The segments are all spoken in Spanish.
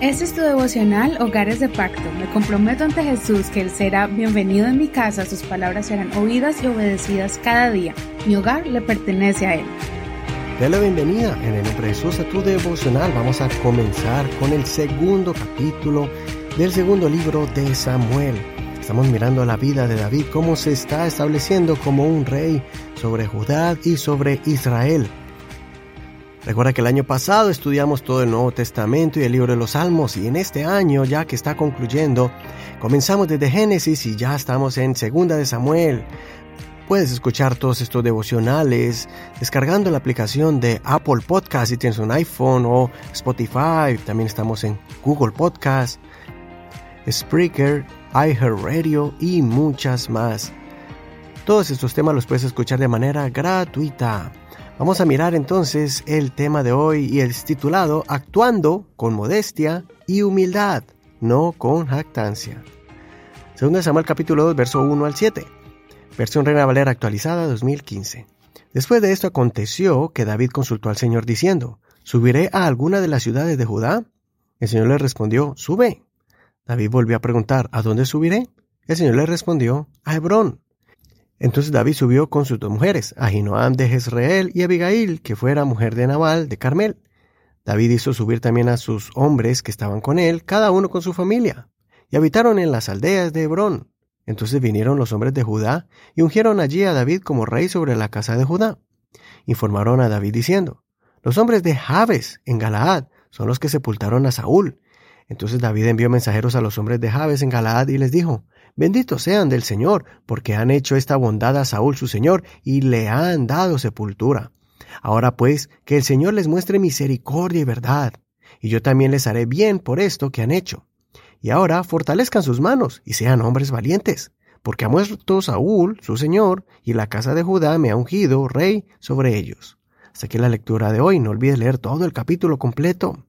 Este es tu devocional Hogares de Pacto. Me comprometo ante Jesús que Él será bienvenido en mi casa, sus palabras serán oídas y obedecidas cada día. Mi hogar le pertenece a Él. Dale la bienvenida en el nombre de Jesús a tu devocional. Vamos a comenzar con el segundo capítulo del segundo libro de Samuel. Estamos mirando la vida de David, cómo se está estableciendo como un rey sobre Judá y sobre Israel. Recuerda que el año pasado estudiamos todo el Nuevo Testamento y el libro de los Salmos y en este año, ya que está concluyendo, comenzamos desde Génesis y ya estamos en Segunda de Samuel. Puedes escuchar todos estos devocionales descargando la aplicación de Apple Podcast si tienes un iPhone o Spotify. También estamos en Google Podcast, Spreaker, iHeartRadio y muchas más. Todos estos temas los puedes escuchar de manera gratuita. Vamos a mirar entonces el tema de hoy y es titulado Actuando con modestia y humildad, no con jactancia. Segundo Samuel capítulo 2, verso 1 al 7. Versión Reina Valera actualizada 2015. Después de esto aconteció que David consultó al Señor diciendo, ¿Subiré a alguna de las ciudades de Judá? El Señor le respondió, Sube. David volvió a preguntar, ¿A dónde subiré? El Señor le respondió, A Hebrón. Entonces David subió con sus dos mujeres, Ahinoam de Jezreel y Abigail, que fuera mujer de Nabal de Carmel. David hizo subir también a sus hombres que estaban con él, cada uno con su familia, y habitaron en las aldeas de Hebrón. Entonces vinieron los hombres de Judá y ungieron allí a David como rey sobre la casa de Judá. Informaron a David diciendo, Los hombres de Jabes en Galaad son los que sepultaron a Saúl. Entonces David envió mensajeros a los hombres de Jabes en Galaad y les dijo, Benditos sean del Señor, porque han hecho esta bondad a Saúl su Señor, y le han dado sepultura. Ahora pues, que el Señor les muestre misericordia y verdad, y yo también les haré bien por esto que han hecho. Y ahora fortalezcan sus manos, y sean hombres valientes, porque ha muerto Saúl, su Señor, y la casa de Judá me ha ungido rey sobre ellos. Hasta aquí la lectura de hoy, no olvides leer todo el capítulo completo.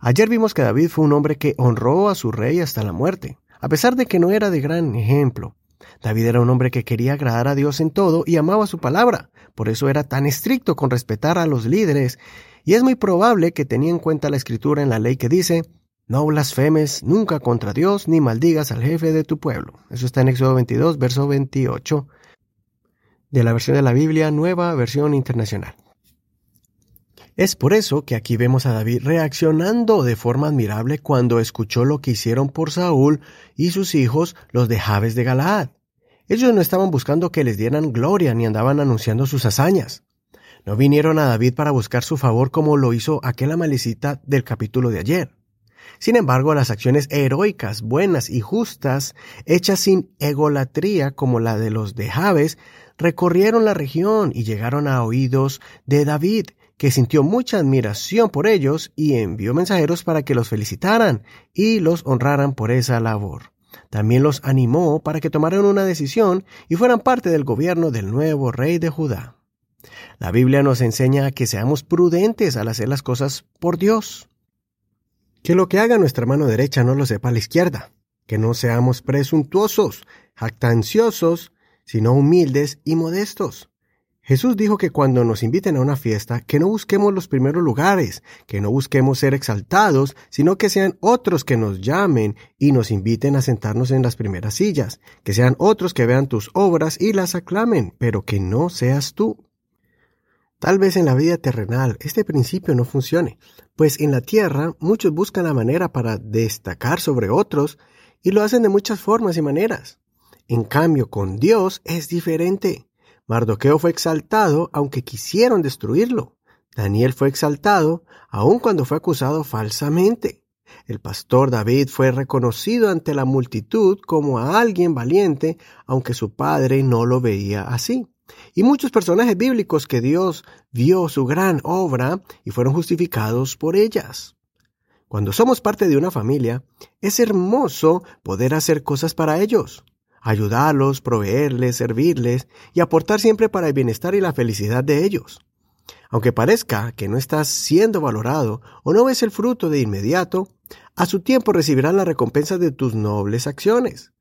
Ayer vimos que David fue un hombre que honró a su rey hasta la muerte a pesar de que no era de gran ejemplo. David era un hombre que quería agradar a Dios en todo y amaba su palabra, por eso era tan estricto con respetar a los líderes, y es muy probable que tenía en cuenta la escritura en la ley que dice, no blasfemes nunca contra Dios ni maldigas al jefe de tu pueblo. Eso está en Éxodo 22, verso 28, de la versión de la Biblia, nueva versión internacional. Es por eso que aquí vemos a David reaccionando de forma admirable cuando escuchó lo que hicieron por Saúl y sus hijos, los de Jabes de Galaad. Ellos no estaban buscando que les dieran gloria ni andaban anunciando sus hazañas. No vinieron a David para buscar su favor como lo hizo aquel amalecita del capítulo de ayer. Sin embargo, las acciones heroicas, buenas y justas, hechas sin egolatría como la de los de Jabes, recorrieron la región y llegaron a oídos de David, que sintió mucha admiración por ellos y envió mensajeros para que los felicitaran y los honraran por esa labor. También los animó para que tomaran una decisión y fueran parte del gobierno del nuevo rey de Judá. La Biblia nos enseña que seamos prudentes al hacer las cosas por Dios. Que lo que haga nuestra mano derecha no lo sepa la izquierda. Que no seamos presuntuosos, jactanciosos, sino humildes y modestos. Jesús dijo que cuando nos inviten a una fiesta, que no busquemos los primeros lugares, que no busquemos ser exaltados, sino que sean otros que nos llamen y nos inviten a sentarnos en las primeras sillas, que sean otros que vean tus obras y las aclamen, pero que no seas tú. Tal vez en la vida terrenal este principio no funcione, pues en la tierra muchos buscan la manera para destacar sobre otros y lo hacen de muchas formas y maneras. En cambio, con Dios es diferente. Mardoqueo fue exaltado aunque quisieron destruirlo. Daniel fue exaltado aun cuando fue acusado falsamente. El pastor David fue reconocido ante la multitud como a alguien valiente, aunque su padre no lo veía así. Y muchos personajes bíblicos que Dios vio su gran obra y fueron justificados por ellas. Cuando somos parte de una familia, es hermoso poder hacer cosas para ellos ayudarlos, proveerles, servirles y aportar siempre para el bienestar y la felicidad de ellos. Aunque parezca que no estás siendo valorado o no ves el fruto de inmediato, a su tiempo recibirás la recompensa de tus nobles acciones.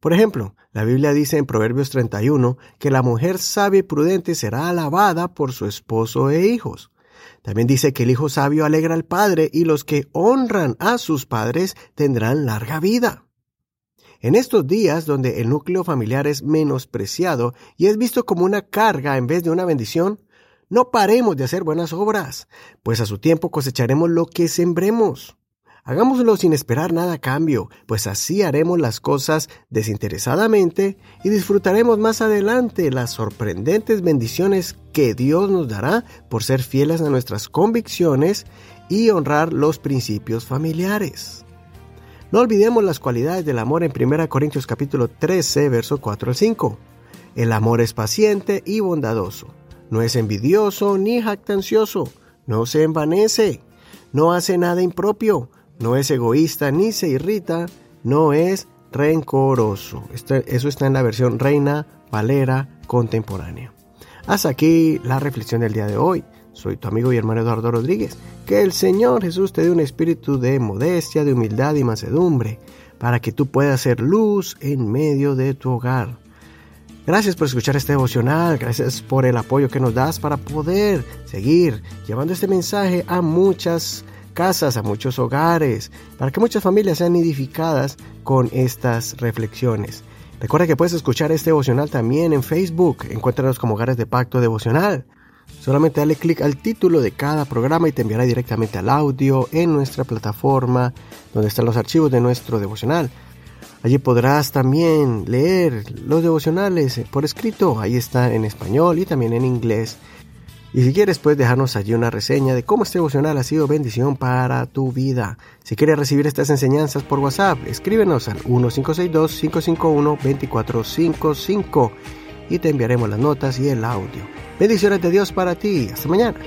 Por ejemplo, la Biblia dice en Proverbios 31 que la mujer sabia y prudente será alabada por su esposo e hijos. También dice que el hijo sabio alegra al padre y los que honran a sus padres tendrán larga vida. En estos días donde el núcleo familiar es menospreciado y es visto como una carga en vez de una bendición, no paremos de hacer buenas obras, pues a su tiempo cosecharemos lo que sembremos. Hagámoslo sin esperar nada a cambio, pues así haremos las cosas desinteresadamente y disfrutaremos más adelante las sorprendentes bendiciones que Dios nos dará por ser fieles a nuestras convicciones y honrar los principios familiares. No olvidemos las cualidades del amor en 1 Corintios capítulo 13, verso 4 al 5. El amor es paciente y bondadoso. No es envidioso ni jactancioso. No se envanece. No hace nada impropio. No es egoísta ni se irrita. No es rencoroso. eso está en la versión Reina Valera contemporánea. Hasta aquí la reflexión del día de hoy. Soy tu amigo y hermano Eduardo Rodríguez. Que el Señor Jesús te dé un espíritu de modestia, de humildad y mansedumbre, para que tú puedas ser luz en medio de tu hogar. Gracias por escuchar este devocional, gracias por el apoyo que nos das para poder seguir llevando este mensaje a muchas casas, a muchos hogares, para que muchas familias sean edificadas con estas reflexiones. Recuerda que puedes escuchar este devocional también en Facebook. Encuéntranos como Hogares de Pacto Devocional. Solamente dale clic al título de cada programa y te enviará directamente al audio en nuestra plataforma donde están los archivos de nuestro devocional. Allí podrás también leer los devocionales por escrito, ahí está en español y también en inglés. Y si quieres, puedes dejarnos allí una reseña de cómo este devocional ha sido bendición para tu vida. Si quieres recibir estas enseñanzas por WhatsApp, escríbenos al 1562-551-2455 y te enviaremos las notas y el audio. Bendiciones de Dios para ti. Hasta mañana.